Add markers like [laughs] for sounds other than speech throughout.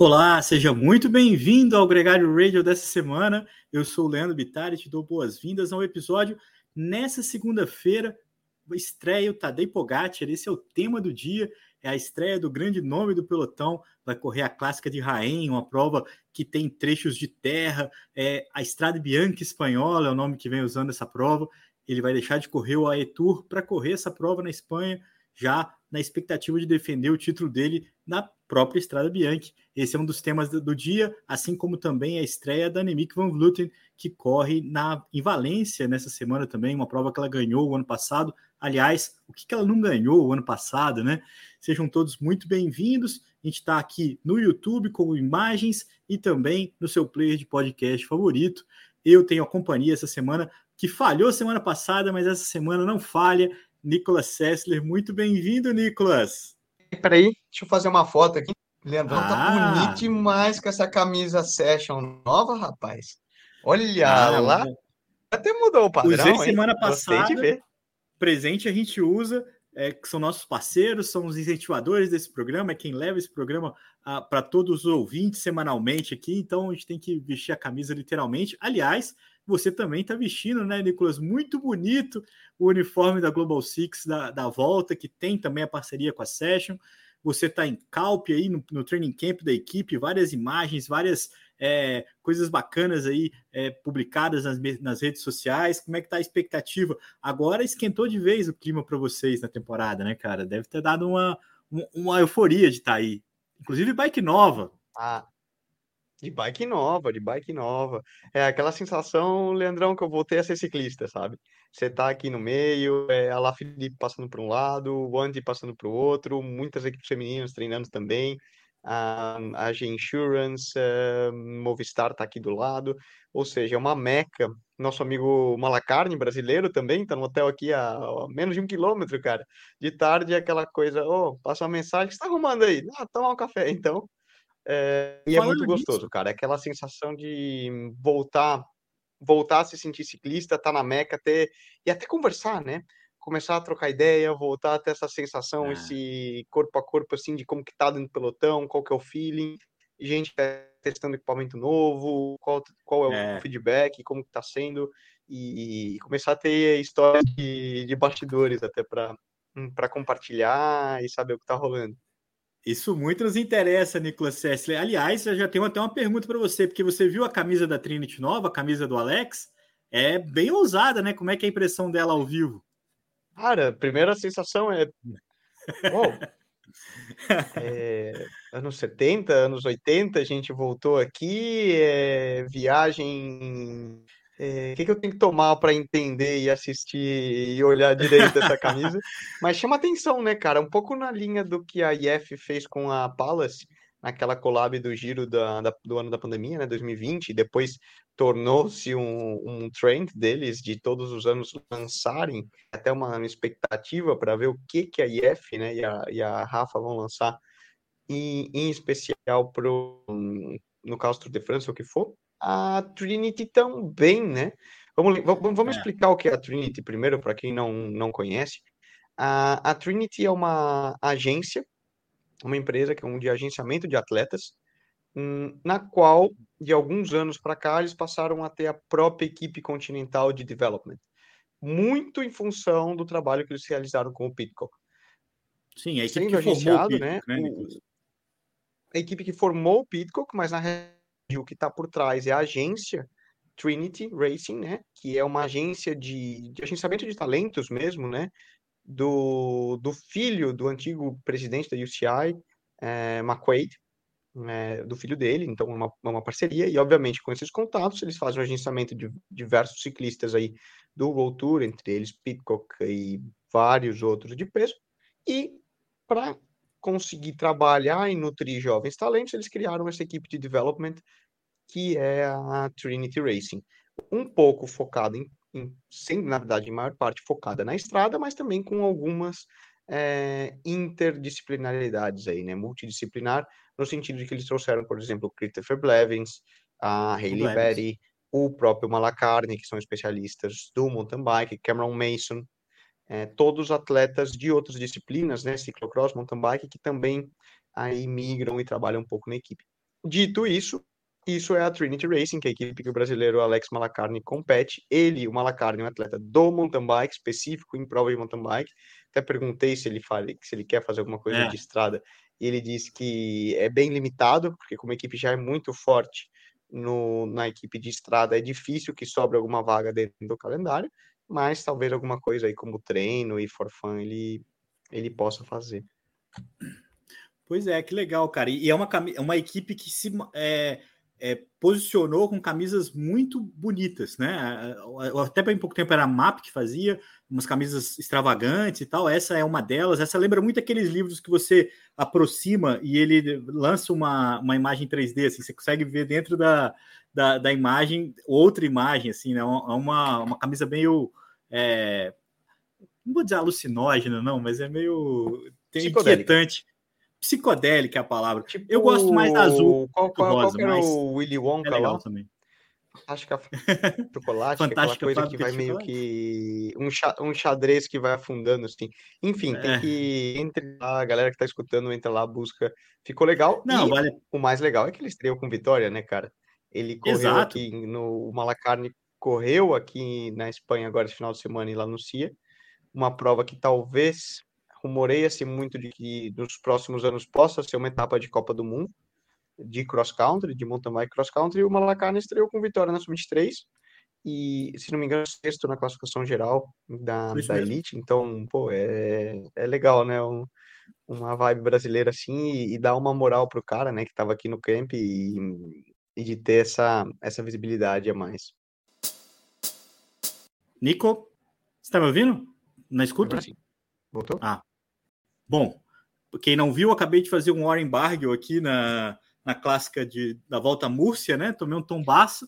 Olá, seja muito bem-vindo ao Gregário Radio dessa semana. Eu sou o Leandro Bittar e te dou boas-vindas ao episódio nessa segunda-feira. Estreia o Tadej Pogacar, esse é o tema do dia, é a estreia do grande nome do pelotão, vai correr a Clássica de Rain, uma prova que tem trechos de terra, é a Estrada Bianca Espanhola é o nome que vem usando essa prova, ele vai deixar de correr o Aetour para correr essa prova na Espanha, já na expectativa de defender o título dele na própria Estrada Bianchi. Esse é um dos temas do, dia, assim como também a estreia da Annemiek van Vleuten, que corre na, em Valência nessa semana também, uma prova que ela ganhou o ano passado. Aliás, o que, que ela não ganhou o ano passado, né? Sejam todos muito bem-vindos. A gente está aqui no YouTube com imagens e também no seu player de podcast favorito. Eu tenho a companhia essa semana, que falhou semana passada, mas essa semana não falha. Nicolas Sessler, muito bem-vindo, Nicolas. Peraí, deixa eu fazer uma foto aqui. Leandrão tá ah. tá bonito demais com essa camisa Session nova, rapaz. Olha ah, lá. Até mudou o padrão. Usei semana hein? passada. Presente a gente usa, é, que são nossos parceiros, são os incentivadores desse programa, é quem leva esse programa ah, para todos os ouvintes semanalmente aqui. Então a gente tem que vestir a camisa literalmente. Aliás, você também está vestindo, né, Nicolas? Muito bonito o uniforme da Global Six da, da volta, que tem também a parceria com a Session. Você está em Calpe aí no, no, training camp da equipe, várias imagens, várias é, coisas bacanas aí é, publicadas nas, nas, redes sociais. Como é que tá a expectativa? Agora esquentou de vez o clima para vocês na temporada, né, cara? Deve ter dado uma, uma euforia de estar tá aí. Inclusive bike nova. Ah, de bike nova, de bike nova. É aquela sensação, Leandrão, que eu voltei a ser ciclista, sabe? Você tá aqui no meio, é, a La Felipe passando por um lado, o Andy passando para o outro, muitas equipes femininas treinando também, a, a G Insurance, a Movistar tá aqui do lado, ou seja, é uma meca. Nosso amigo Malacarne, brasileiro também, tá no hotel aqui a, a menos de um quilômetro, cara. De tarde é aquela coisa, ô, oh, passa uma mensagem, o que você tá arrumando aí? Ah, tomar um café, então. É, e é muito gostoso, cara. É aquela sensação de voltar, voltar a se sentir ciclista, estar tá na Meca, ter e até conversar, né? Começar a trocar ideia, voltar a ter essa sensação, ah. esse corpo a corpo, assim, de como que tá dentro do pelotão, qual que é o feeling, gente testando equipamento novo, qual, qual é, é. o feedback, como que tá sendo, e, e começar a ter histórias de, de bastidores até para para compartilhar e saber o que tá rolando. Isso muito nos interessa, Nicolas Sessler. Aliás, eu já tenho até uma pergunta para você, porque você viu a camisa da Trinity nova, a camisa do Alex? É bem ousada, né? Como é que é a impressão dela ao vivo? Cara, a primeira sensação é. Uou. [laughs] é, anos 70, anos 80, a gente voltou aqui, é, viagem o é, que, que, eu tenho que tomar para entender e assistir e olhar direito essa camisa? [laughs] Mas chama atenção, né, cara? Um pouco na linha do que a IF fez com a Palace, naquela collab do giro da, da, do ano da pandemia, né, 2020, e depois tornou-se um, um trend deles de todos os anos lançarem, até uma expectativa para ver o que, que a IF né, e, a, e a Rafa vão lançar, e, em especial pro, no caso do de França, o que for a Trinity também, né? Vamos, vamos é. explicar o que é a Trinity primeiro, para quem não, não conhece. A, a Trinity é uma agência, uma empresa que é um de agenciamento de atletas, hum, na qual, de alguns anos para cá, eles passaram a ter a própria equipe continental de development, muito em função do trabalho que eles realizaram com o Pitcock. Sim, a equipe Sendo que agenciado, formou o Pitcock, né? né o, a equipe que formou o Pitcock, mas na o que está por trás é a agência Trinity Racing, né? Que é uma agência de, de agenciamento de talentos mesmo, né? Do, do filho do antigo presidente da UCI, é, McQuaid, é, do filho dele, então é uma, é uma parceria, e obviamente com esses contatos eles fazem o agenciamento de diversos ciclistas aí do World Tour, entre eles Pitcock e vários outros de peso, e para conseguir trabalhar e nutrir jovens talentos, eles criaram essa equipe de development que é a Trinity Racing. Um pouco focada em, em sem, na verdade, em maior parte focada na estrada, mas também com algumas é, interdisciplinaridades aí, né? Multidisciplinar, no sentido de que eles trouxeram, por exemplo, Christopher Blevins, a Hayley Berry, o próprio Malacarne, que são especialistas do mountain bike, Cameron Mason, é, todos atletas de outras disciplinas, né, ciclocross, mountain bike, que também aí migram e trabalham um pouco na equipe. Dito isso, isso é a Trinity Racing, que é a equipe que o brasileiro Alex Malacarne compete. Ele, o Malacarne, é um atleta do mountain bike, específico em prova de mountain bike. Até perguntei se ele, fala, se ele quer fazer alguma coisa é. de estrada. E ele disse que é bem limitado, porque como a equipe já é muito forte no, na equipe de estrada, é difícil que sobre alguma vaga dentro do calendário, mas talvez alguma coisa aí como treino e forfã ele, ele possa fazer. Pois é, que legal, cara. E é uma, é uma equipe que se... É é, posicionou com camisas muito bonitas, né? Até bem pouco tempo era a MAP que fazia umas camisas extravagantes e tal. Essa é uma delas. Essa lembra muito aqueles livros que você aproxima e ele lança uma, uma imagem 3D, assim, você consegue ver dentro da, da, da imagem outra imagem, assim, né? É uma, uma camisa meio. É, não vou dizer alucinógena, não, mas é meio inquietante psicodélica é a palavra. Tipo, eu gosto mais da azul. Qual, qual, rosa, qual era o Willy Wonka é legal lá? também. Fantástica [laughs] chocolate, Fantástica aquela coisa que vai meio que um, xa, um xadrez que vai afundando assim. Enfim, é. tem que entre lá, a galera que tá escutando entra lá, busca. Ficou legal. Não, e vale. O mais legal é que ele estreou com vitória, né, cara? Ele correu Exato. aqui no o Malacarne correu aqui na Espanha agora esse final de semana e lá no CIA, uma prova que talvez rumoreia-se muito de que nos próximos anos possa ser uma etapa de Copa do Mundo, de cross country, de mountain bike cross country, e o Malacarne estreou com vitória na sub-23 e, se não me engano, sexto na classificação geral da, da Elite. Então, pô, é, é legal, né? Um, uma vibe brasileira assim e, e dá uma moral pro cara, né, que tava aqui no camp e, e de ter essa, essa visibilidade a mais. Nico, você tá me ouvindo? Na escuta? Voltou? Ah, Bom, quem não viu, acabei de fazer um Warren Barguil aqui na, na clássica de, da volta à Múrcia, né? Tomei um tombaço,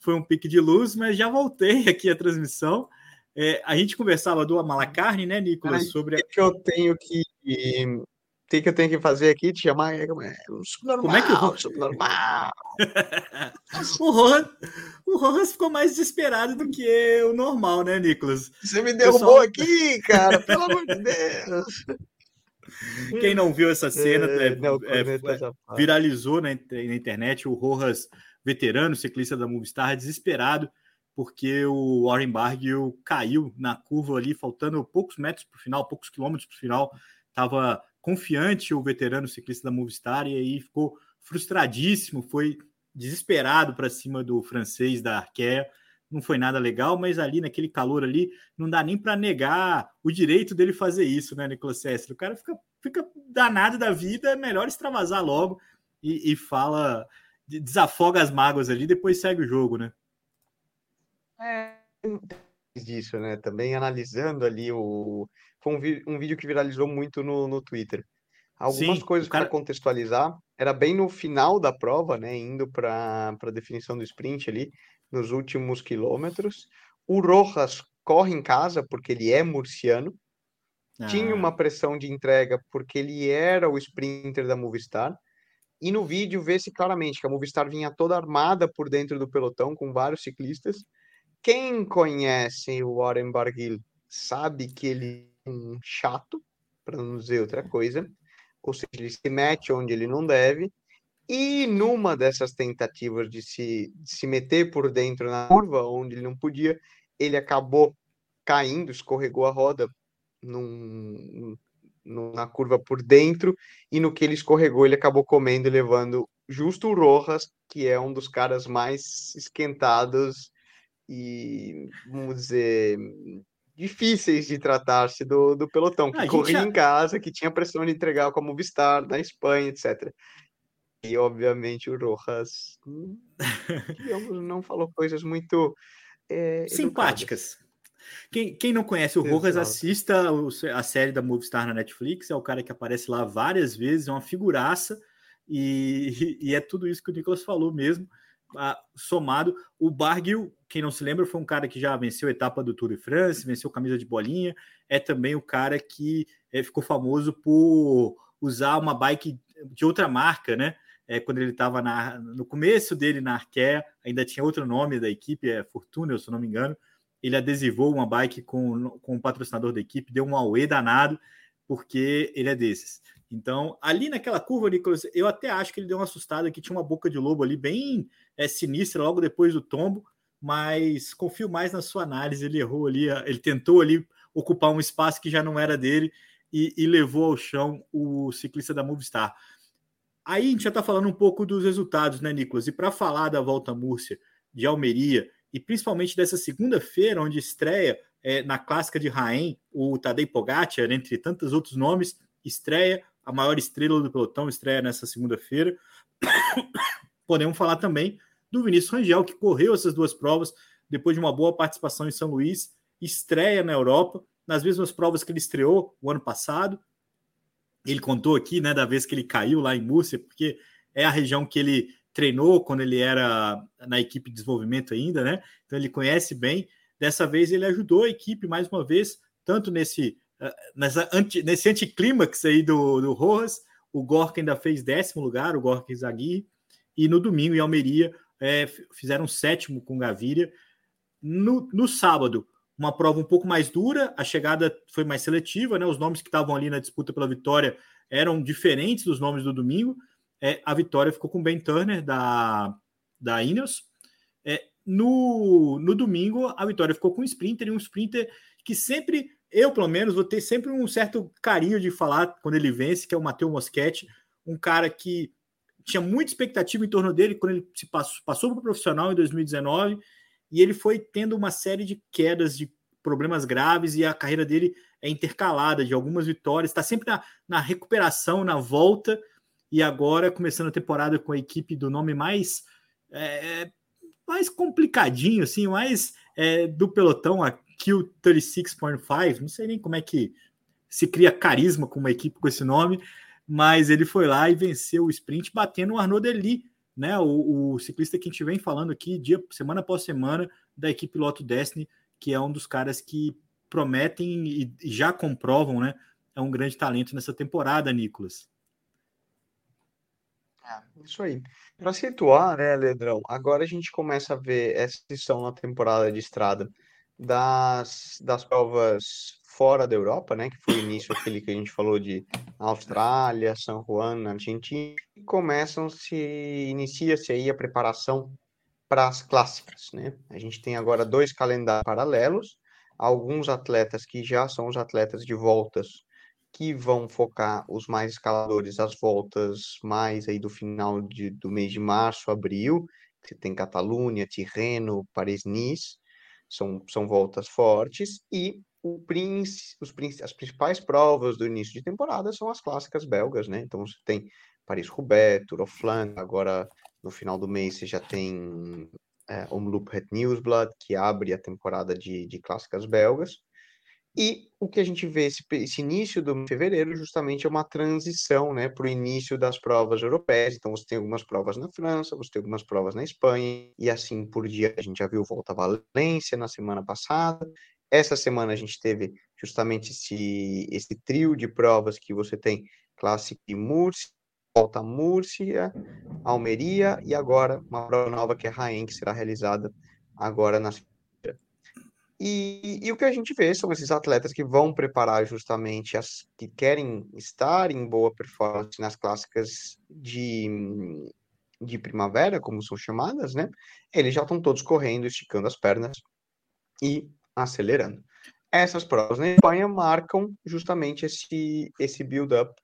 foi um pique de luz, mas já voltei [laughs] aqui a transmissão. É, a gente conversava do Malacarne, né, Nicolas, Ai, sobre. O que eu tenho que. O que, que eu tenho que fazer aqui? Te chamar. É, como é que o subnormal? [laughs] o, Rojas, o Rojas ficou mais desesperado do que o normal, né, Nicolas? Você me derrubou Pessoal... aqui, cara, pelo amor de Deus. [laughs] Quem não viu essa cena é, é, não, é, viralizou na, na, internet o Rojas, veterano ciclista da Movistar, desesperado porque o Warren Barguil caiu na curva ali, faltando poucos metros para o final, poucos quilômetros para o final. Estava confiante o veterano ciclista da Movistar e aí ficou frustradíssimo, foi desesperado para cima do francês da Arkea não foi nada legal, mas ali naquele calor ali, não dá nem para negar o direito dele fazer isso, né, Nicolas Sessler? O cara fica, fica danado da vida, é melhor extravasar logo e, e fala, desafoga as mágoas ali, depois segue o jogo, né? É, disso, né? Também analisando ali o. Foi um, um vídeo que viralizou muito no, no Twitter. Algumas Sim, coisas cara... para contextualizar, era bem no final da prova, né? Indo para a definição do sprint ali nos últimos quilômetros. O Rojas corre em casa porque ele é murciano. Ah. Tinha uma pressão de entrega porque ele era o sprinter da Movistar. E no vídeo vê-se claramente que a Movistar vinha toda armada por dentro do pelotão com vários ciclistas. Quem conhece o Warren Barguil sabe que ele é um chato, para não dizer outra coisa. Ou seja, ele se mete onde ele não deve. E numa dessas tentativas de se, de se meter por dentro na curva, onde ele não podia, ele acabou caindo, escorregou a roda num, num, na curva por dentro, e no que ele escorregou, ele acabou comendo levando justo o Rojas, que é um dos caras mais esquentados e, vamos dizer, difíceis de tratar-se do, do pelotão, que corria já... em casa, que tinha pressão de entregar como Vistar na Espanha, etc. E, obviamente, o Rojas, digamos, não falou coisas muito é, simpáticas. Quem, quem não conhece o Rojas, assista a série da Movistar na Netflix. É o cara que aparece lá várias vezes, é uma figuraça. E, [laughs] e é tudo isso que o Nicolas falou mesmo. Somado, o Barguil, quem não se lembra, foi um cara que já venceu a etapa do Tour de France, venceu camisa de bolinha. É também o cara que é, ficou famoso por usar uma bike de outra marca, né? é, quando ele estava no começo dele na Arkea, ainda tinha outro nome da equipe, é Fortuna, se não me engano. Ele adesivou uma bike com, com o patrocinador da equipe, deu um auê danado, porque ele é desses. Então, ali naquela curva, Nicolas, eu até acho que ele deu uma assustada que tinha uma boca de lobo ali bem é, sinistra logo depois do tombo, mas confio mais na sua análise. Ele errou ali, ele tentou ali ocupar um espaço que já não era dele e, e levou ao chão o ciclista da Movistar. Aí a gente já está falando um pouco dos resultados, né, Nicolas? E para falar da Volta Múrcia de Almeria e principalmente dessa segunda-feira, onde estreia é, na clássica de Raém o Tadej Pogacar, entre tantos outros nomes, estreia a maior estrela do pelotão, estreia nessa segunda-feira. [coughs] Podemos falar também do Vinícius Rangel, que correu essas duas provas depois de uma boa participação em São Luís, estreia na Europa, nas mesmas provas que ele estreou o ano passado, ele contou aqui, né, da vez que ele caiu lá em Múrcia, porque é a região que ele treinou quando ele era na equipe de desenvolvimento ainda, né? Então ele conhece bem. Dessa vez ele ajudou a equipe mais uma vez, tanto nesse eh, nessa anti, nesse anticlímax aí do, do Rojas, o Gorka ainda fez décimo lugar, o Gorka Zaguirre, e no domingo em Almeria é, fizeram sétimo com Gaviria. No, no sábado, uma prova um pouco mais dura, a chegada foi mais seletiva, né? Os nomes que estavam ali na disputa pela vitória eram diferentes dos nomes do domingo. É, a vitória ficou com Ben Turner da, da Ineos. É, no, no domingo, a vitória ficou com um sprinter, e um sprinter que sempre, eu pelo menos, vou ter sempre um certo carinho de falar quando ele vence, que é o Matheus Moschetti, um cara que tinha muita expectativa em torno dele quando ele se passou, passou para o profissional em 2019 e ele foi tendo uma série de quedas, de problemas graves, e a carreira dele é intercalada de algumas vitórias, está sempre na, na, recuperação, na volta, e agora começando a temporada com a equipe do nome mais é, mais complicadinho, assim, mais é, do pelotão, a Q 36.5, não sei nem como é que se cria carisma com uma equipe com esse nome, mas ele foi lá e venceu o sprint, batendo o Arnaud Deli, né? O, o, ciclista que a gente vem falando aqui, dia, semana após semana, da equipe Loto Destiny, que é um dos caras que prometem e, e já comprovam, né? É um grande talento nessa temporada, Nicolas. É, isso aí. Para situar, né, Ledrão, agora a gente começa a ver essa edição na temporada de estrada das, das provas fora da Europa, né, que foi o início aquele que a gente falou de Austrália, São Juan, Argentina, e começam se inicia-se aí a preparação para as clássicas, né? A gente tem agora dois calendários paralelos, alguns atletas que já são os atletas de voltas que vão focar os mais escaladores as voltas mais aí do final de, do mês de março, abril, você tem Catalunha, Tirreno, Paris-Nice, são, são voltas fortes, e o Prince, os, as principais provas do início de temporada são as clássicas belgas, né? Então você tem Paris-Roubaix, Tour of Flandre, agora no final do mês você já tem é, Omloop Het Nieuwsblad, que abre a temporada de, de clássicas belgas. E o que a gente vê esse, esse início do fevereiro justamente é uma transição né, para o início das provas europeias. Então você tem algumas provas na França, você tem algumas provas na Espanha, e assim por dia. A gente já viu Volta a Valência na semana passada. Essa semana a gente teve justamente esse, esse trio de provas que você tem Classic Múrcia, Volta Múrcia, Almeria e agora uma prova nova que é Raen, que será realizada agora na e, e, o que a gente vê são esses atletas que vão preparar justamente as que querem estar em boa performance nas clássicas de, de primavera, como são chamadas, né? Eles já estão todos correndo, esticando as pernas e acelerando. Essas provas na Espanha marcam justamente esse, esse build-up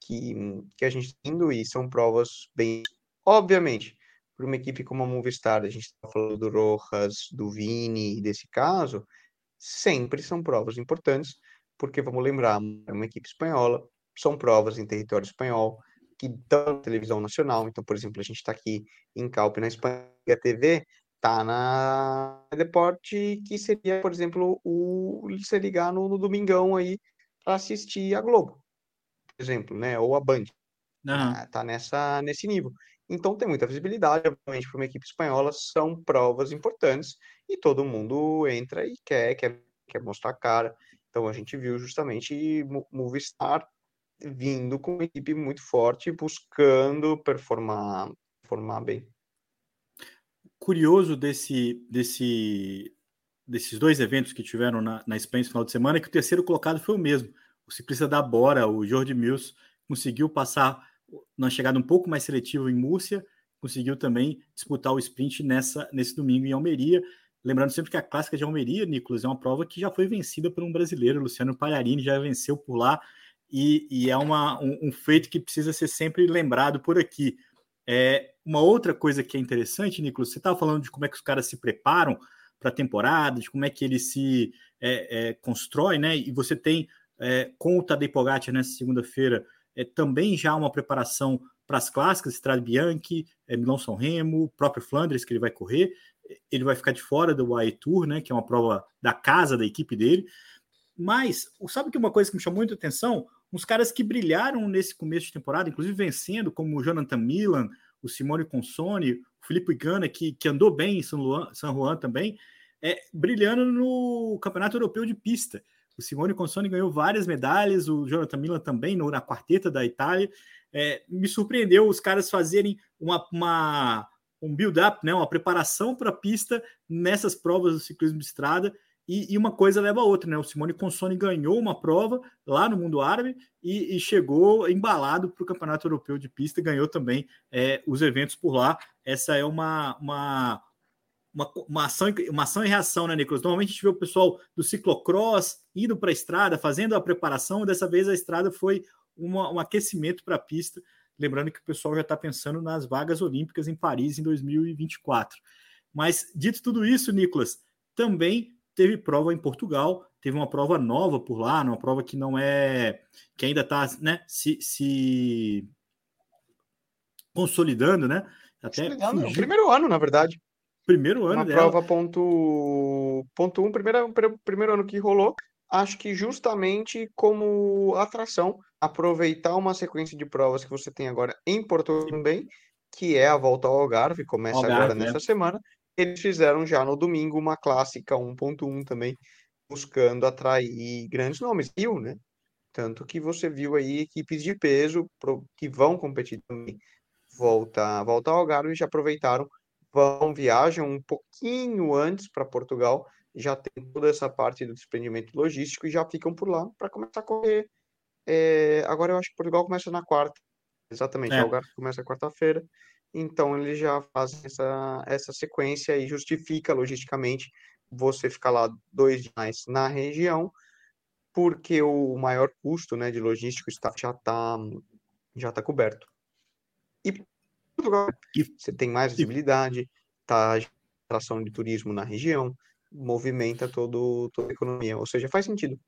que, que a gente está indo e são provas bem. Obviamente, para uma equipe como a Movistar, a gente está falando do Rojas, do Vini, desse caso, sempre são provas importantes, porque vamos lembrar, é uma equipe espanhola, são provas em território espanhol, que dão na televisão nacional. Então, por exemplo, a gente está aqui em Calpe, na Espanha, a TV tá na Deporte, que seria, por exemplo, o se ligar no, no domingão aí para assistir a Globo, por exemplo, né? Ou a Band. Uhum. Tá nessa, nesse nível. Então tem muita visibilidade, obviamente, para uma equipe espanhola, são provas importantes e todo mundo entra e quer, quer, quer mostrar a cara. Então a gente viu justamente Movistar vindo com uma equipe muito forte, buscando performar, performar bem. Curioso desse, desse, desses dois eventos que tiveram na, na Espanha esse final de semana é que o terceiro colocado foi o mesmo. o ciclista da Bora, o Jorge Mills, conseguiu passar na chegada um pouco mais seletiva em Múrcia, conseguiu também disputar o sprint nessa, nesse domingo em Almeria. Lembrando sempre que a clássica de Almeria, Nicolas, é uma prova que já foi vencida por um brasileiro, Luciano Palharini já venceu por lá, e, e é uma, um, um, feito que precisa ser sempre lembrado por aqui. É, uma outra coisa que é interessante, Nicolas, você estava falando de como é que os caras se preparam para a temporada, de como é que ele se é, é, constrói, né? E você tem é, com o Tadej Pogacar nessa segunda-feira é, também já uma preparação para as clássicas, Strade Bianchi, é, Milão São Remo, próprio Flandres que ele vai correr, ele vai ficar de fora do UAE Tour, né? Que é uma prova da casa da equipe dele. Mas sabe que uma coisa que me chamou muita atenção? Uns caras que brilharam nesse começo de temporada, inclusive vencendo, como o Jonathan Milan, o Simone Consone, o Felipe Gana, que, que andou bem em São, Luan, Juan também, é, brilhando no Campeonato Europeu de Pista. O Simone Consone ganhou várias medalhas, o Jonathan Milan também na quarteta da Itália. É, me surpreendeu os caras fazerem uma, uma um build-up, né, uma preparação para a pista nessas provas do ciclismo de estrada. E, e, uma coisa leva a outra, né? O Simone Consone ganhou uma prova lá no mundo árabe e, e chegou embalado para o Campeonato Europeu de Pista, ganhou também é, os eventos por lá. Essa é uma, uma, uma, uma, ação, uma ação e reação, né, Nicolas? Normalmente a gente vê o pessoal do ciclocross indo para a estrada, fazendo a preparação, dessa vez a estrada foi uma, um aquecimento para a pista. Lembrando que o pessoal já está pensando nas vagas olímpicas em Paris em 2024. Mas, dito tudo isso, Nicolas, também teve prova em Portugal, teve uma prova nova por lá, uma prova que não é. que ainda está né, se, se, consolidando, né? Até consolidando, é primeiro ano, na verdade. Primeiro ano uma dela. prova ponto, ponto um, primeiro, primeiro ano que rolou. Acho que justamente como atração, aproveitar uma sequência de provas que você tem agora em Portugal também, que é a volta ao Algarve, começa Algarve, agora nessa é. semana, eles fizeram já no domingo uma clássica 1.1 também, buscando atrair grandes nomes. Viu, né? Tanto que você viu aí equipes de peso que vão competir também. Volta, volta ao Algarve e já aproveitaram, vão, viajam um pouquinho antes para Portugal, já tem toda essa parte do desprendimento logístico e já ficam por lá para começar a correr. É, agora eu acho que Portugal começa na quarta. Exatamente, é. o Algarve começa quarta-feira. Então ele já faz essa, essa sequência e justifica logisticamente você ficar lá dois dias na região, porque o maior custo né, de logístico está, já está já tá coberto. E você tem mais visibilidade, tá atração de turismo na região, movimenta todo, toda a economia, ou seja, faz sentido.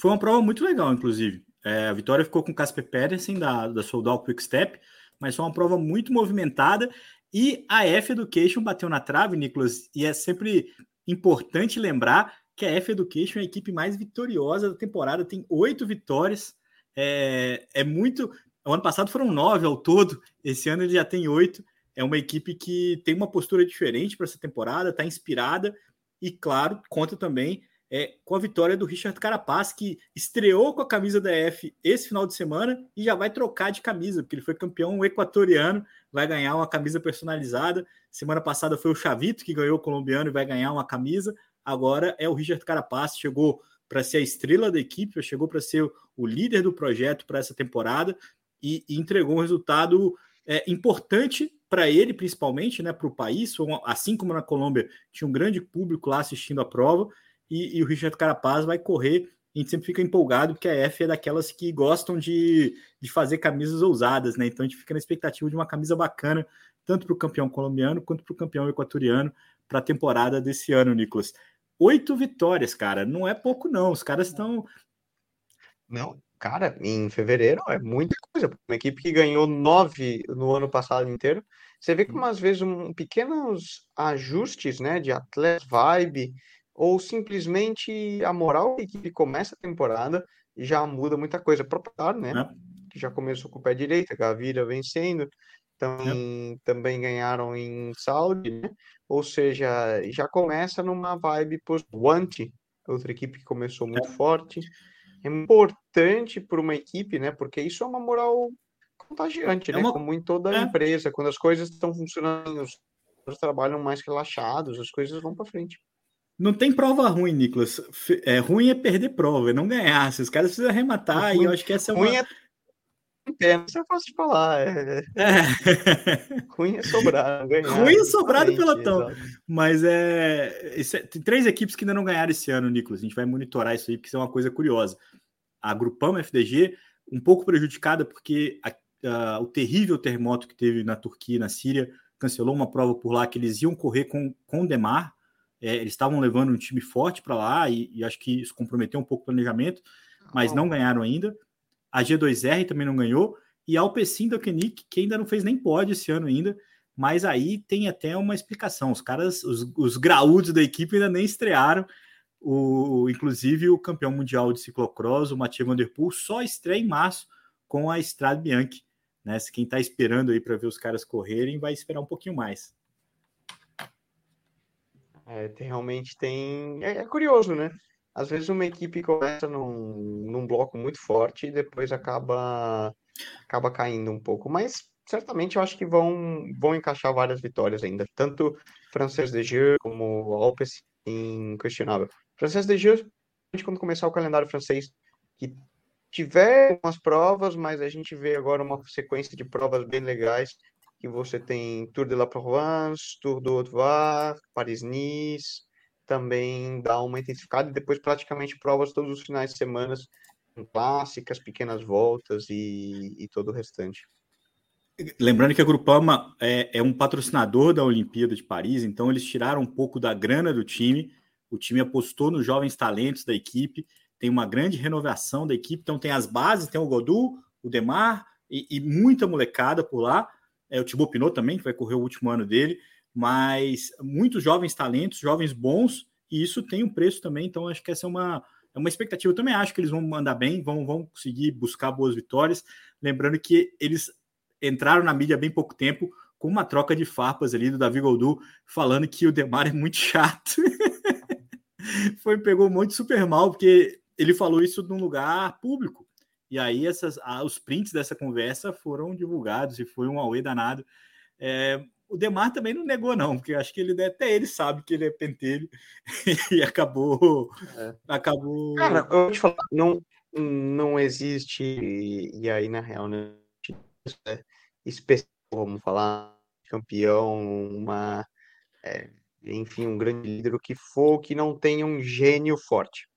Foi uma prova muito legal, inclusive. É, a vitória ficou com o Casper Pedersen, da, da Soldal Quick Step, mas foi uma prova muito movimentada e a F Education bateu na trave, Nicolas, e é sempre importante lembrar que a F Education é a equipe mais vitoriosa da temporada, tem oito vitórias, é, é muito. O ano passado foram nove ao todo, esse ano ele já tem oito. É uma equipe que tem uma postura diferente para essa temporada, está inspirada e, claro, conta também é, com a vitória do Richard Carapaz, que estreou com a camisa da F esse final de semana e já vai trocar de camisa, porque ele foi campeão equatoriano, vai ganhar uma camisa personalizada. Semana passada foi o Chavito que ganhou o colombiano e vai ganhar uma camisa. Agora é o Richard Carapaz, chegou para ser a estrela da equipe, chegou para ser o líder do projeto para essa temporada e, e, entregou um resultado é, importante para ele, principalmente, né, para o país. Assim como na Colômbia, tinha um grande público lá assistindo a prova e, e, o Richard Carapaz vai correr. A gente sempre fica empolgado, porque a F é daquelas que gostam de, de fazer camisas ousadas, né? Então a gente fica na expectativa de uma camisa bacana, tanto para o campeão colombiano quanto para o campeão equatoriano, para a temporada desse ano, Nicolas. Oito vitórias, cara, não é pouco, não. Os caras estão. Não, cara, em fevereiro é muita coisa. Uma equipe que ganhou nove no ano passado inteiro. Você vê como às vezes um, pequenos ajustes, né, de atleta, vibe, ou simplesmente a moral que a equipe começa a temporada já muda muita coisa. O próprio né? É. Que já começou com o pé direito, a Gavira vencendo, também, é. também ganharam em Saudi, né? Ou seja, já começa numa vibe post-Wanty, outra equipe que começou muito é. forte. É importante para uma equipe, né? Porque isso é uma moral contagiante, é né? Uma... Como em toda é. empresa, quando as coisas estão funcionando, os trabalham mais relaxados, as coisas vão para frente. Não tem prova ruim, Nicolas. É, ruim é perder prova, é não ganhar. Se os caras precisam arrematar, ruim, e eu acho que essa é uma. Ruim é pena, isso eu posso te falar. É... é. [laughs] Ruim é sobrar, ganhar. Ruim é sobrar do pelotão. Mas é... é... Tem três equipes que ainda não ganharam esse ano, Nicolas. A gente vai monitorar isso aí, porque isso é uma coisa curiosa. A Grupama FDG, um pouco prejudicada, porque a, a, o terrível terremoto que teve na Turquia e na Síria cancelou uma prova por lá que eles iam correr com, com o Demar. É, eles estavam levando um time forte para lá e, e, acho que isso comprometeu um pouco o planejamento, mas não ganharam ainda a G2R também não ganhou, e a Alpecin da Koenig, que ainda não fez nem pódio esse ano ainda, mas aí tem até uma explicação. Os caras, os, os graúdos da equipe ainda nem estrearam. O, inclusive o campeão mundial de ciclocross, o Mathieu Van Der Poel, só estreia em março com a Strade Bianchi. Né? Quem está esperando aí para ver os caras correrem, vai esperar um pouquinho mais. É, tem, realmente tem. É, é curioso, né? Às vezes uma equipe começa num, num bloco muito forte e depois acaba, acaba caindo um pouco. Mas certamente eu acho que vão, vão encaixar várias vitórias ainda. Tanto Francês de Jeu como Alpes inquestionável. Francês de Jeu, quando começar o calendário francês, que tiver umas provas, mas a gente vê agora uma sequência de provas bem legais, que você tem Tour de la Provence, Tour do Haute-Var, Paris-Nice, também dá uma intensificada e depois praticamente provas todos os finais de semana, clássicas, pequenas voltas e, e todo o restante. Lembrando que a Grupama é, é, um patrocinador da Olimpíada de Paris, então eles tiraram um pouco da grana do time. O time apostou nos jovens talentos da equipe, tem uma grande renovação da equipe. Então tem as bases, tem o Godu, o Demar e, e muita molecada por lá. É o Thibaut Pinot também, que vai correr o último ano dele mas muitos jovens talentos, jovens bons, e isso tem um preço também, então acho que essa é uma, é uma expectativa. Eu também acho que eles vão mandar bem, vão, vão conseguir buscar boas vitórias. Lembrando que eles entraram na mídia há bem pouco tempo com uma troca de farpas ali do Davi Goldu, falando que o Demar é muito chato. [laughs] Foi, pegou muito super mal, porque ele falou isso num lugar público. E aí essas, os prints dessa conversa foram divulgados e foi um auê danado. É, o Demar também não negou, não, porque acho que ele até ele sabe que ele é pentelho [laughs] e acabou. É. Acabou. Cara, eu vou te falar, não, não existe, e aí, na real, né? É especial, vamos falar, campeão, uma. É, enfim, um grande líder, o que for, que não tenha um gênio forte.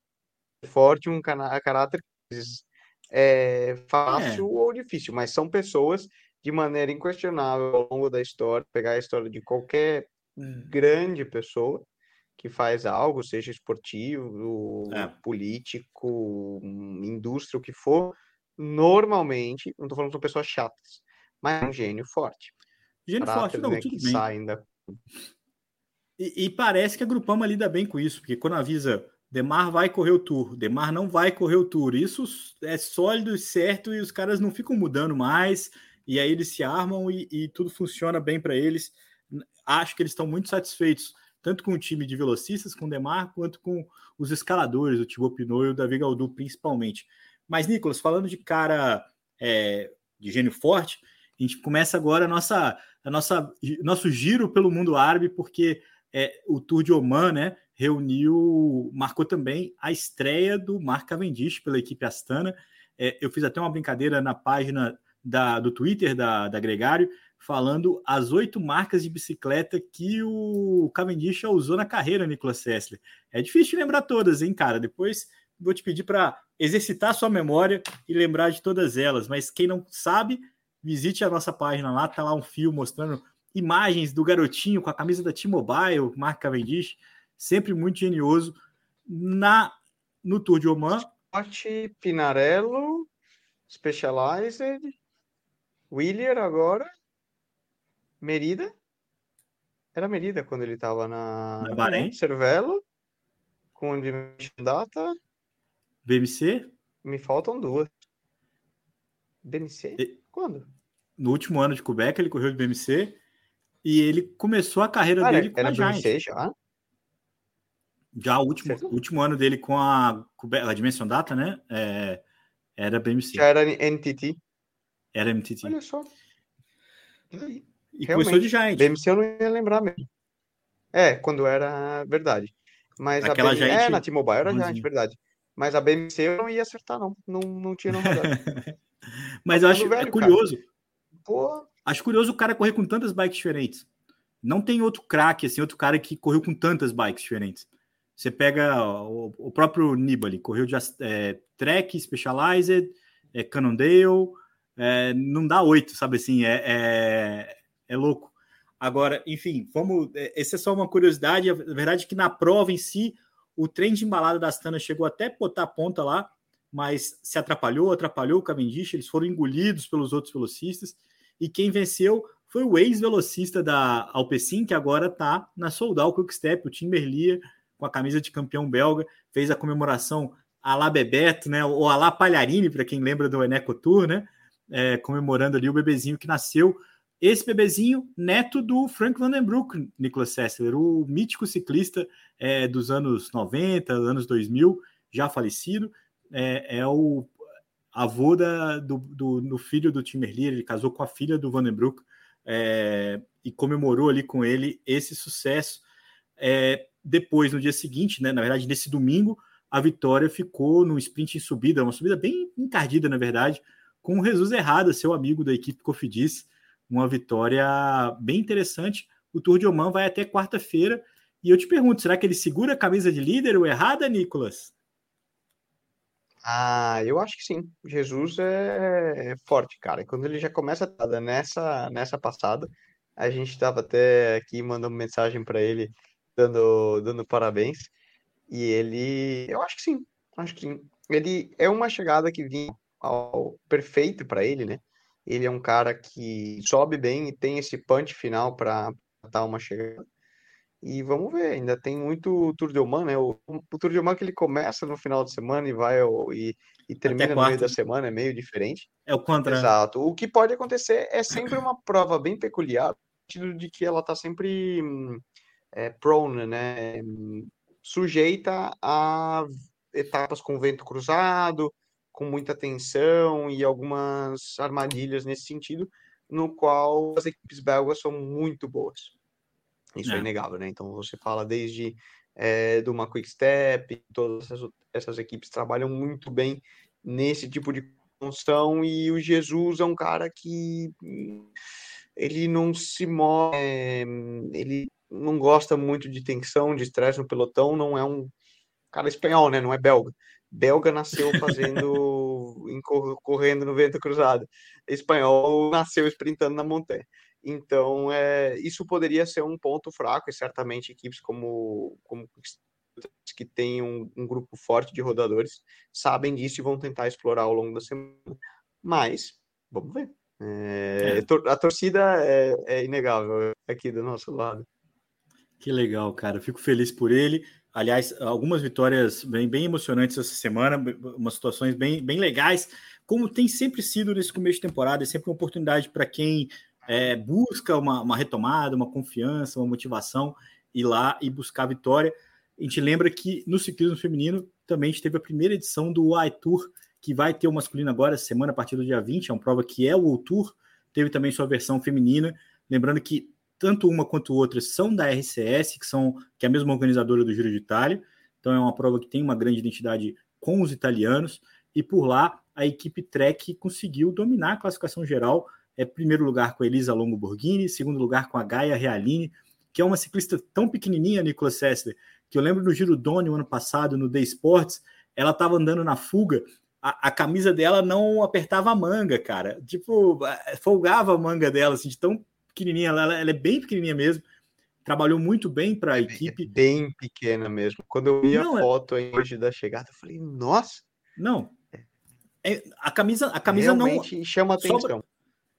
Forte, um caráter é fácil é. ou difícil, mas são pessoas de maneira inquestionável ao longo da história, pegar a história de qualquer hum. grande pessoa que faz algo, seja esportivo, é. político, indústria, o que for, normalmente, não estou falando de pessoas chatas, mas é um gênio forte. Gênio forte, não, né, tudo bem. Ainda... E, e, parece que a Grupama lida bem com isso, porque quando avisa Demar vai correr o tour, Demar não vai correr o tour, isso é sólido e certo e os caras não ficam mudando mais, e aí eles se armam e, e tudo funciona bem para eles. Acho que eles estão muito satisfeitos, tanto com o time de velocistas, com o Demar, quanto com os escaladores, o Thibaut Pinot e o Davi Galdu, principalmente. Mas, Nicolas, falando de cara é, de gênio forte, a gente começa agora a nossa, a nossa nosso giro pelo mundo árabe, porque é, o Tour de Oman, né, reuniu, marcou também a estreia do Mark Cavendish pela equipe Astana. É, eu fiz até uma brincadeira na página da, do Twitter da, da Gregário, falando as oito marcas de bicicleta que o Cavendish usou na carreira, Nicolas Sessler. É difícil lembrar todas, hein, cara? Depois vou te pedir para exercitar sua memória e lembrar de todas elas. Mas quem não sabe, visite a nossa página lá, tá lá um fio mostrando imagens do garotinho com a camisa da T-Mobile, Mark Cavendish, sempre muito genioso, na no Tour de Oman. Pinarello, Specialized, Willier agora. Merida. Era Merida quando ele estava na, na Bahrein. Cervelo. Com o Dimension Data. BMC? Me faltam duas. BMC? E... Quando? No último ano de Quebec, ele correu de BMC. E ele começou a carreira Cara, dele com era a BMC já? Já o último, último ano dele com a, a Dimension Data, né? É, era BMC. Já era NTT. Era MTT. Olha só. E aí. E começou de Giant. BMC eu não ia lembrar mesmo. É, quando era verdade. Mas Aquela a BM... É, na T-Mobile era Giant, verdade. Mas a BMC eu não ia acertar, não. Não, não tinha [laughs] não Mas eu acho velho, é curioso. Acho curioso o cara correr com tantas bikes diferentes. Não tem outro craque, assim, outro cara que correu com tantas bikes diferentes. Você pega o, o próprio Nibali, correu de é, Trek, Specialized, é, Cannondale, é, não dá oito, sabe assim, é, é, é, louco. Agora, enfim, vamos. É, essa é só uma curiosidade. A verdade é que na prova em si, o trem de embalada da Astana chegou até botar a ponta lá, mas se atrapalhou, atrapalhou o Cavendish, eles foram engolidos pelos outros velocistas, e quem venceu foi o ex-velocista da Alpecin, que agora está na Soldal Quickstep, o Tim com a camisa de campeão belga, fez a comemoração a la Bebeto, né, ou a la Palharini, para quem lembra do Eneco Tour, né, é, comemorando ali o bebezinho que nasceu. Esse bebezinho, neto do Frank Vandenbroek, Nicolas Sessler, o mítico ciclista é, dos anos 90, anos 2000, já falecido, é, é o avô da, do, do, do, filho do Tim Merlier, ele casou com a filha do Vandenbroek é, e comemorou ali com ele esse sucesso. É, depois, no dia seguinte, né, na verdade, nesse domingo, a vitória ficou no sprint em subida, uma subida bem encardida, na verdade, com o Jesus Errada, seu amigo da equipe Cofidis, uma vitória bem interessante. O Tour de Oman vai até quarta-feira. E eu te pergunto, será que ele segura a camisa de líder ou errada, Nicolas? Ah, eu acho que sim. Jesus é, é forte, cara. Quando ele já começa a nessa nessa passada, a gente estava até aqui mandando mensagem para ele, dando dando parabéns. E ele, eu acho que sim, acho que sim. Ele é uma chegada que vinha ao perfeito para ele, né? Ele é um cara que sobe bem e tem esse punch final para dar uma chegada. E vamos ver, ainda tem muito Tour de Oman, né? O, o Tour de Oman que ele começa no final de semana e vai e, e termina no meio da semana, é meio diferente. É o contrário. Exato. O que pode acontecer é sempre uma prova bem peculiar, no sentido de que ela tá sempre é, prone, né? Sujeita a etapas com vento cruzado, com muita tensão e algumas armadilhas nesse sentido, no qual as equipes belgas são muito boas. Isso é, é inegável, né? Então você fala desde é, do uma Quick Step, todas essas, essas, equipes trabalham muito bem nesse tipo de construção e o Jesus é um cara que ele não se move, ele não gosta muito de tensão, de estresse no pelotão, não é um cara espanhol, né? Não é belga. Belga nasceu fazendo [laughs] correndo no vento cruzado. Espanhol nasceu sprintando na montanha. Então, é, isso poderia ser um ponto fraco, e certamente equipes como, como que têm um, um, grupo forte de rodadores sabem disso e vão tentar explorar ao longo da semana. Mas, vamos ver. É, é. A torcida é, é inegável aqui do nosso lado. Que legal, cara. Fico feliz por ele. Aliás, algumas vitórias bem, bem emocionantes essa semana, umas situações bem, bem legais, como tem sempre sido nesse começo de temporada, é sempre uma oportunidade para quem é, busca uma, uma, retomada, uma confiança, uma motivação, ir lá e buscar a vitória. A gente lembra que no ciclismo feminino também a gente teve a primeira edição do UAI Tour, que vai ter o masculino agora, semana a partir do dia 20, é uma prova que é o Tour, teve também sua versão feminina. Lembrando que tanto uma quanto outra são da RCS, que são que é a mesma organizadora do Giro de Itália. Então é uma prova que tem uma grande identidade com os italianos e por lá a equipe Trek conseguiu dominar a classificação geral. É primeiro lugar com a Elisa Longo Borghini, segundo lugar com a Gaia Realini, que é uma ciclista tão pequenininha, Nicolas Sessler, que eu lembro no Giro Doni, ano passado, no The Sports, ela estava andando na fuga, a, a, camisa dela não apertava a manga, cara. Tipo, folgava a manga dela, assim, de tão pequenininha, ela, ela é bem pequenininha mesmo. Trabalhou muito bem para a é, é equipe. bem pequena mesmo. Quando eu vi não, a é foto é... hoje da chegada, eu falei, nossa. Não. É, a camisa, a camisa Realmente não chama atenção. Sobra...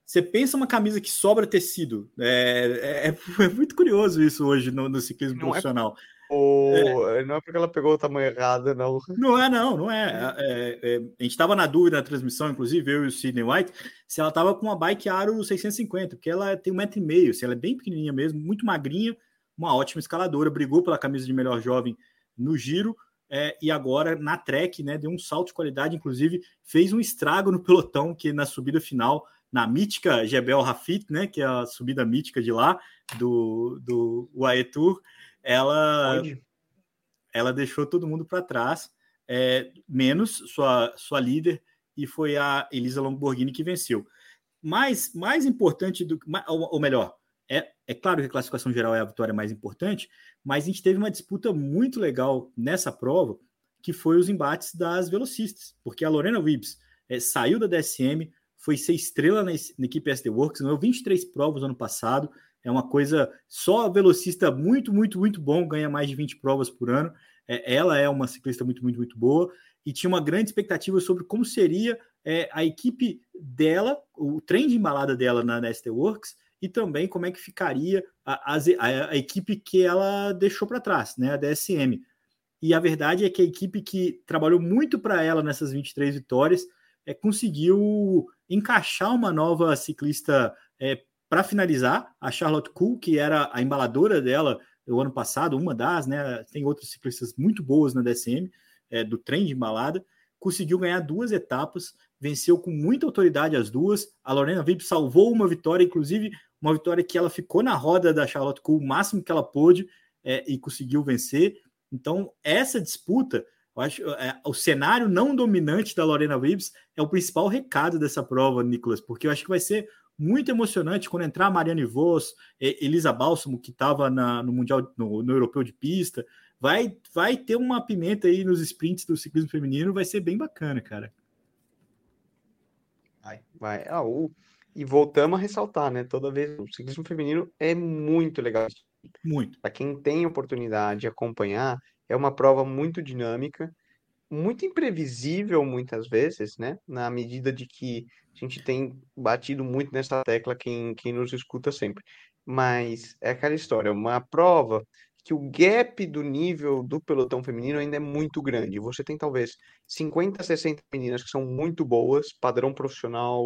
Você pensa uma camisa que sobra tecido. É, é, [laughs] é muito curioso isso hoje no, no ciclismo não profissional. Ou é. não é porque ela pegou o tamanho errado, não. Não é, não, não é. é, é a gente estava na dúvida na transmissão, inclusive, eu e o Sidney White, se ela estava com uma bike Aro 650, porque ela tem um metro e meio, assim, ela é bem pequenininha mesmo, muito magrinha, uma ótima escaladora, brigou pela camisa de melhor jovem no giro, é, e agora na Trek, né, deu um salto de qualidade, inclusive fez um estrago no pelotão, que na subida final, na mítica Jebel Rafit, né, que é a subida mítica de lá, do, do UAE Tour, ela. Onde? ela deixou todo mundo para trás, é, menos sua, sua líder, e foi a Elisa Lamborghini que venceu. Mas mais importante do ou melhor, é, é claro que a classificação geral é a vitória mais importante, mas a gente teve uma disputa muito legal nessa prova, que foi os embates das velocistas, porque a Lorena Wibbs é, saiu da DSM, foi ser estrela na, na equipe SD Works, ganhou 23 provas no ano passado, é uma coisa só velocista muito, muito, muito bom, ganha mais de 20 provas por ano. É, ela é uma ciclista muito, muito, muito boa e tinha uma grande expectativa sobre como seria é, a equipe dela, o trem de embalada dela na Neste Works e também como é que ficaria a, a, a equipe que ela deixou para trás, né, a DSM. E a verdade é que a equipe que trabalhou muito para ela nessas 23 vitórias é, conseguiu encaixar uma nova ciclista é, para finalizar, a Charlotte Cool, que era a embaladora dela o ano passado, uma das, né? Tem outras ciclistas muito boas na DSM, é, do trem de embalada, conseguiu ganhar duas etapas, venceu com muita autoridade as duas. A Lorena Vip salvou uma vitória, inclusive uma vitória que ela ficou na roda da Charlotte Cool o máximo que ela pôde é, e conseguiu vencer. Então, essa disputa, eu acho, é, o cenário não dominante da Lorena Wibbs é o principal recado dessa prova, Nicolas, porque eu acho que vai ser muito emocionante quando entrar a Mariana Vos, Elisa Bálsamo, que estava no Mundial, no, no, Europeu de Pista. Vai, vai ter uma pimenta aí nos sprints do ciclismo feminino, vai ser bem bacana, cara. Vai, vai. Ah, o... E voltamos a ressaltar, né? Toda vez o ciclismo feminino é muito legal. Muito. Para quem tem oportunidade de acompanhar, é uma prova muito dinâmica, muito imprevisível muitas vezes, né? Na medida de que a gente tem batido muito nessa tecla quem, quem nos escuta sempre. Mas é aquela história, uma prova que o gap do nível do pelotão feminino ainda é muito grande. Você tem talvez 50, 60 meninas que são muito boas, padrão profissional,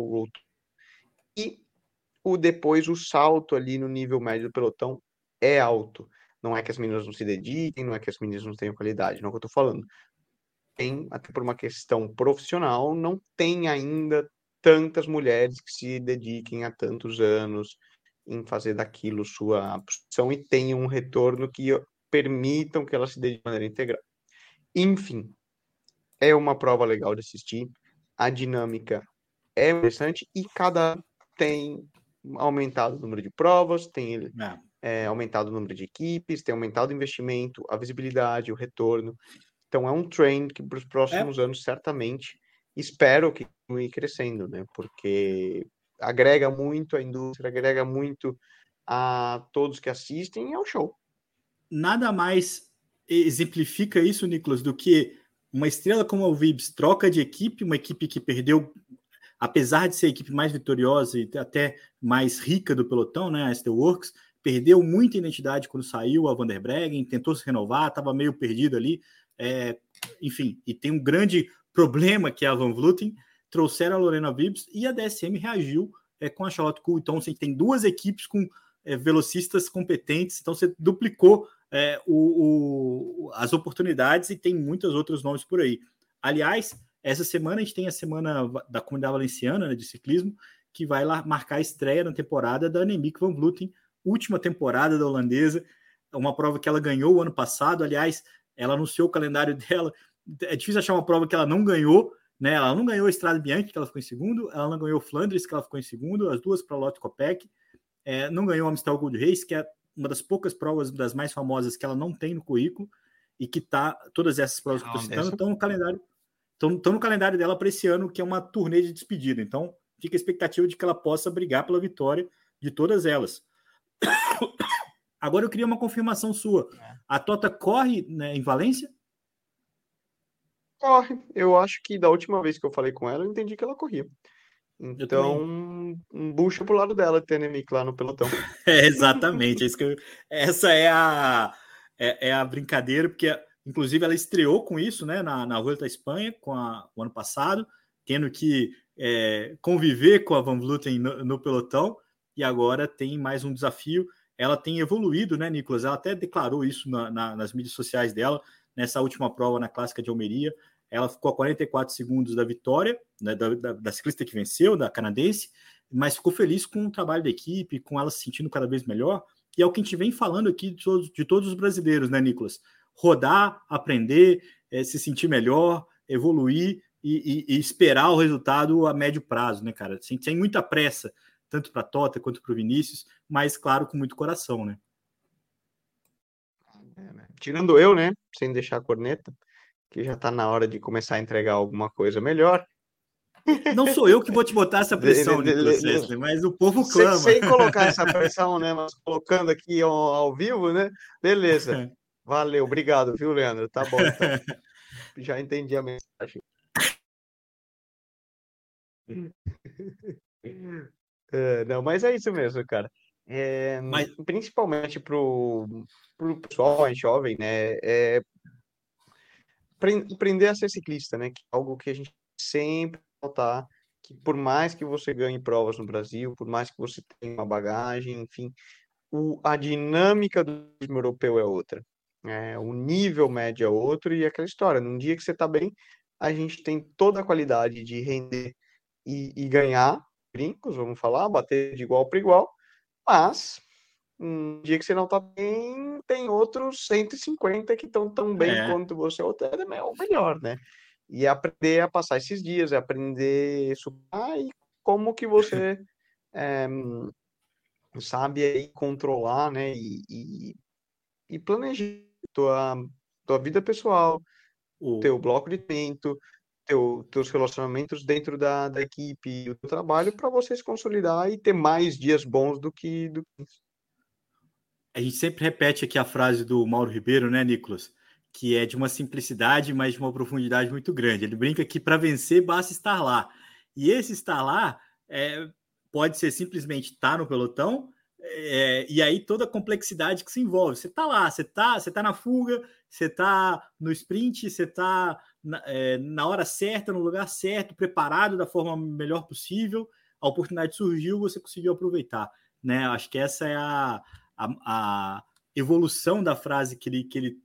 e o depois o salto ali no nível médio do pelotão é alto. Não é que as meninas não se dediquem, não é que as meninas não tenham qualidade, não é o que eu estou falando. Tem, até por uma questão profissional, não tem ainda tantas mulheres que se dediquem há tantos anos em fazer daquilo sua profissão e tenham um retorno que permitam que elas se dediquem de maneira integral. Enfim, é uma prova legal de assistir, a dinâmica é interessante e cada tem aumentado o número de provas, tem é é, aumentado o número de equipes, tem aumentado o investimento, a visibilidade, o retorno. Então é um trend que para os próximos é. anos certamente espero que continue crescendo, né? Porque agrega muito à indústria, agrega muito a todos que assistem ao show. Nada mais exemplifica isso, Nicolas, do que uma estrela como o Vibs troca de equipe, uma equipe que perdeu, apesar de ser a equipe mais vitoriosa e até mais rica do pelotão, né, a Steelworks, perdeu muita identidade quando saiu a Van Breggen, tentou se renovar, estava meio perdido ali, é, enfim, e tem um grande problema que é a Van Vluten, trouxeram a Lorena Vibbs e a DSM reagiu é, com a Charlotte Cool, então você tem duas equipes com é, velocistas competentes, então você duplicou é, o, o, as oportunidades e tem muitos outros nomes por aí. Aliás, essa semana a gente tem a semana da comunidade valenciana né, de ciclismo, que vai lá marcar a estreia na temporada da Annemiek van Vluten, última temporada da holandesa, uma prova que ela ganhou o ano passado. Aliás, ela anunciou o calendário [laughs] dela. É difícil achar uma prova que ela não ganhou, né? Ela não ganhou a Estrada Bianchi, que ela ficou em segundo, ela não ganhou Flandres, que ela ficou em segundo, as duas para Lotte Copec, é, não ganhou a Amstel Gold Race, que é uma das poucas provas das mais famosas que ela não tem no currículo e que tá todas essas provas que eu estou citando estão no calendário estão no calendário dela para esse ano, que é uma turnê de despedida. Então, fica a expectativa de que ela possa brigar pela vitória de todas elas. [coughs] Agora eu queria uma confirmação sua. É. A Tota corre né, em Valência? Corre. Eu acho que da última vez que eu falei com ela, eu entendi que ela corria. Então, um bucha pro lado dela, ter Nemic lá no pelotão. [laughs] É, exatamente. É eu... Essa é a, é, é, a brincadeira, porque, inclusive, ela estreou com isso, né, na, na Volta à Espanha, com a, o ano passado, tendo que é, conviver com a Van Vluten no, no pelotão e agora tem mais um desafio. Ela tem evoluído, né, Nicolas? Ela até declarou isso na, na, nas mídias sociais dela, nessa última prova na Clássica de Almeria. Ela ficou a 44 segundos da vitória, né, da, da, da ciclista que venceu, da canadense, mas ficou feliz com o trabalho da equipe, com ela se sentindo cada vez melhor. E é o que a gente vem falando aqui de todos, de todos os brasileiros, né, Nicolas? rodar, aprender, é, se sentir melhor, evoluir e, e, e, esperar o resultado a médio prazo, né, cara? Sem, sem muita pressa, tanto para a Tota quanto para o Vinícius, mas, claro, com muito coração, né? É, né? Tirando eu, né? Sem deixar a corneta, que já está na hora de começar a entregar alguma coisa melhor. Não sou eu que vou te botar essa [laughs] pressão, Nicolas mas o povo clama. Sem, sem, colocar [laughs] essa pressão, né? Mas colocando aqui ao, ao vivo, né? Beleza. [laughs] Valeu, obrigado, viu, Leandro? Tá bom. Então. Já entendi a mensagem. É, não, mas é isso mesmo, cara. É, mas... Principalmente pro, pro pessoal mais jovem, né? É, aprender a ser ciclista, né? Que é algo que a gente sempre notar que por mais que você ganhe provas no Brasil, por mais que você tenha uma bagagem, enfim, o, a dinâmica do europeu é outra. É, o nível médio é outro e aquela história. Num dia que você está bem, a gente tem toda a qualidade de render e, e ganhar brincos, vamos falar, bater de igual para igual, mas um dia que você não está bem, tem outros 150 que estão tão bem é. quanto você, ou até melhor, né? E aprender a passar esses dias, é aprender a superar e como que você é, [coughs] sabe aí controlar, né? E, e, e planejar tua, tua vida pessoal, o teu bloco de tempo, teu, teus relacionamentos dentro da, da equipe e do trabalho para você se consolidar e ter mais dias bons do que, do que isso. A gente sempre repete aqui a frase do Mauro Ribeiro, né, Nicolas? que é de uma simplicidade, mas de uma profundidade muito grande. Ele brinca que para vencer basta estar lá. E esse estar lá é, pode ser simplesmente estar no pelotão, é, e aí toda a complexidade que se envolve. Você está lá, você está você tá na fuga, você está no sprint, você está na, é, na, hora certa, no lugar certo, preparado da forma melhor possível. A oportunidade surgiu, você conseguiu aproveitar. Né? Acho que essa é a, a, a evolução da frase que ele, que ele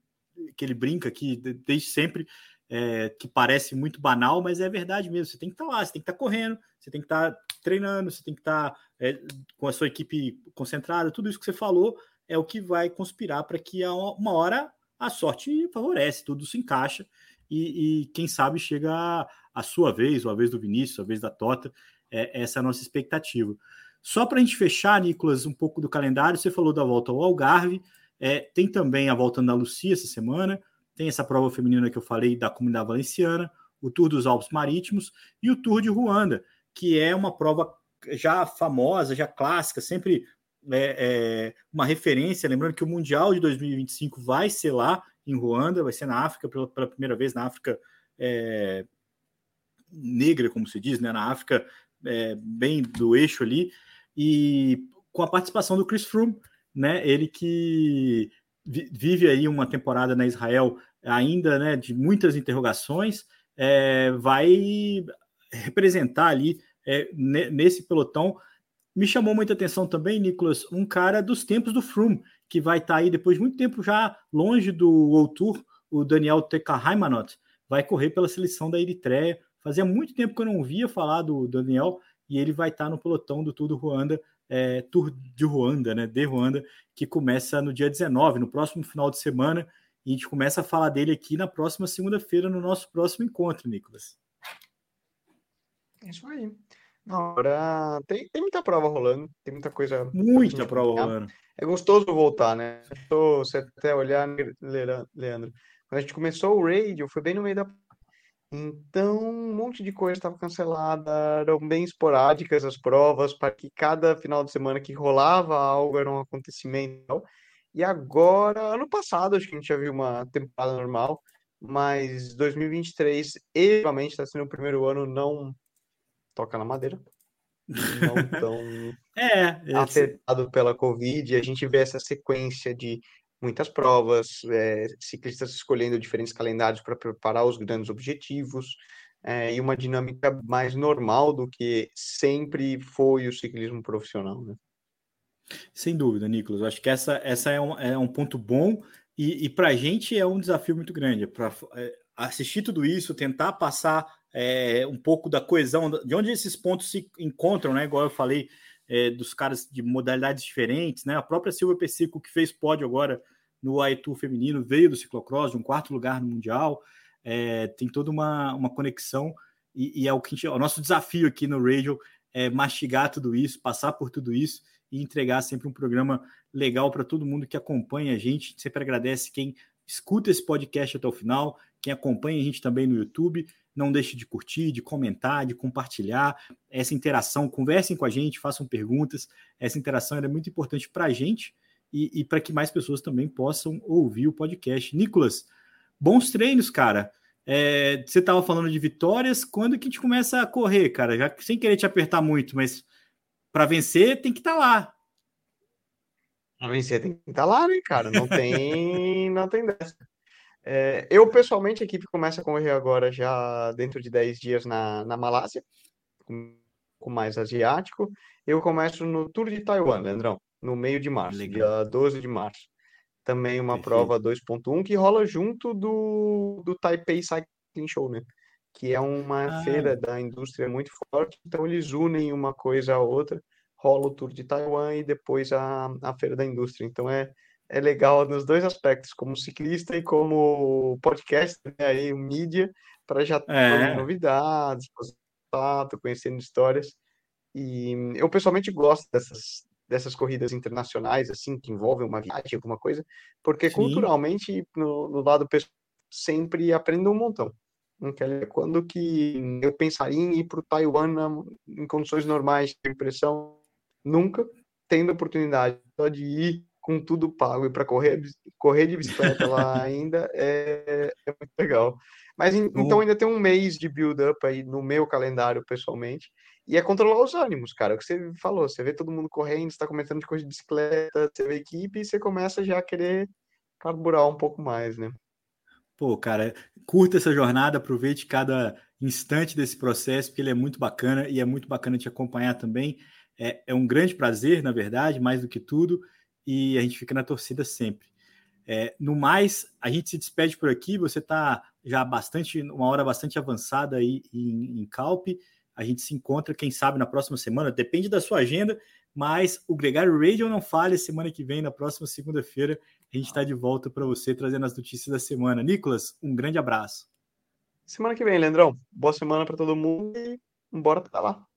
que ele brinca aqui desde sempre, é, que parece muito banal, mas é verdade mesmo. Você tem que estar tá lá, você tem que estar tá correndo, você tem que estar tá treinando, você tem que estar é, com a sua equipe concentrada. Tudo isso que você falou é o que vai conspirar para que uma hora a sorte favorece, tudo se encaixa e, e quem sabe chega a, a, sua vez, ou a vez do Vinícius, a vez da Tota. É, essa é a nossa expectativa. Só para a gente fechar, Nicolas, um pouco do calendário, você falou da volta ao Algarve. É, tem também a volta da Lucia essa semana, tem essa prova feminina que eu falei da comunidade valenciana, o Tour dos Alpes Marítimos e o Tour de Ruanda, que é uma prova já famosa, já clássica, sempre é, é, uma referência. Lembrando que o Mundial de 2025 vai ser lá em Ruanda, vai ser na África, pela, pela primeira vez na África é, negra, como se diz, né? na África é, bem do eixo ali, e com a participação do Chris Froome, né? Ele que vive aí uma temporada na Israel ainda, né, de muitas interrogações, é, vai representar ali é, nesse pelotão. Me chamou muita atenção também, Nicolas, um cara dos tempos do Froome, que vai estar tá aí depois de muito tempo já longe do World Tour, o Daniel Tekahaimanot, vai correr pela seleção da Eritreia. Fazia muito tempo que eu não via falar do Daniel e ele vai estar tá no pelotão do Tour do Ruanda é, Tour de Ruanda, né? De Ruanda, que começa no dia 19, no próximo final de semana. E a gente começa a falar dele aqui na próxima segunda-feira, no nosso próximo encontro, Nicolas. É isso aí. Agora tem, tem muita prova rolando, tem muita coisa. Muita prova rolando. É gostoso voltar, né? Você até olhar, Leandro. Quando a gente começou o radio, foi bem no meio da então, um monte de coisa estava cancelada, eram bem esporádicas as provas, para que cada final de semana que rolava algo era um acontecimento. E agora, ano passado, acho que a gente já viu uma temporada normal, mas 2023, realmente está sendo o primeiro ano não toca na madeira, [laughs] não tão é, afetado pela Covid. A gente vê essa sequência de muitas provas, é, ciclistas escolhendo diferentes calendários para preparar os grandes objetivos, é, e uma dinâmica mais normal do que sempre foi o ciclismo profissional. Né? Sem dúvida, Nicolas. Eu acho que essa, essa é, um, é um ponto bom e, e para a gente é um desafio muito grande. Para é, assistir tudo isso, tentar passar é, um pouco da coesão, de onde esses pontos se encontram, né? Igual eu falei, é, dos caras de modalidades diferentes, né? A própria Silvia Pessico, que fez pódio agora no Aitu feminino, veio do ciclocross, de um quarto lugar no Mundial. É, tem toda uma, uma conexão e, e é o que o nosso desafio aqui no Radio é mastigar tudo isso, passar por tudo isso e entregar sempre um programa legal para todo mundo que acompanha a gente. Sempre agradece quem escuta esse podcast até o final, quem acompanha a gente também no YouTube. Não deixe de curtir, de comentar, de compartilhar essa interação. Conversem com a gente, façam perguntas. Essa interação é muito importante para a gente e, e para que mais pessoas também possam ouvir o podcast. Nicolas, bons treinos, cara. É, você estava falando de vitórias, quando que a gente começa a correr, cara? Já sem querer te apertar muito, mas para vencer tem que estar tá lá. Para vencer tem que estar tá lá, né, cara? Não tem, [laughs] não tem dessa. É, eu, pessoalmente, a equipe começa a correr agora já dentro de 10 dias na, na Malásia, com, com mais asiático. Eu começo no Tour de Taiwan, Leandrão, no meio de março, Legal. dia 12 de março também uma Perfeito. prova 2.1 que rola junto do, do Taipei Cycling Show, né? Que é uma ah. feira da indústria muito forte, então eles unem uma coisa à outra, rola o Tour de Taiwan e depois a, a feira da indústria. Então é, é legal nos dois aspectos, como ciclista e como podcast, né? aí mídia, para já ter é. novidades, contato, conhecendo histórias. E eu pessoalmente gosto dessas, dessas corridas internacionais, assim, que envolvem uma viagem, alguma coisa, porque Sim. culturalmente, no, no, lado pessoal, sempre aprendo um montão. Quando que eu pensaria em ir para o Taiwan em condições normais de impressão? Nunca, tendo oportunidade só de ir com tudo pago e para correr, correr de bicicleta lá [laughs] ainda é, é muito legal. Mas então ainda tem um mês de build-up aí no meu calendário pessoalmente. E é controlar os ânimos, cara. O que você falou, você vê todo mundo correndo, está comentando de coisa de bicicleta, você vê equipe e você começa já a querer carburar um pouco mais, né? Pô, cara, curta essa jornada, aproveite cada instante desse processo, porque ele é muito bacana e é muito bacana te acompanhar também. É, é um grande prazer, na verdade, mais do que tudo, e a gente fica na torcida sempre. É, no mais, a gente se despede por aqui. Você está já bastante, uma hora bastante avançada aí em, em Calpe. A gente se encontra, quem sabe, na próxima semana, depende da sua agenda, mas o Gregário Radio não falha. Semana que vem, na próxima segunda-feira, a gente está de volta para você trazendo as notícias da semana. Nicolas, um grande abraço. Semana que vem, Leandrão. Boa semana para todo mundo e bora para lá.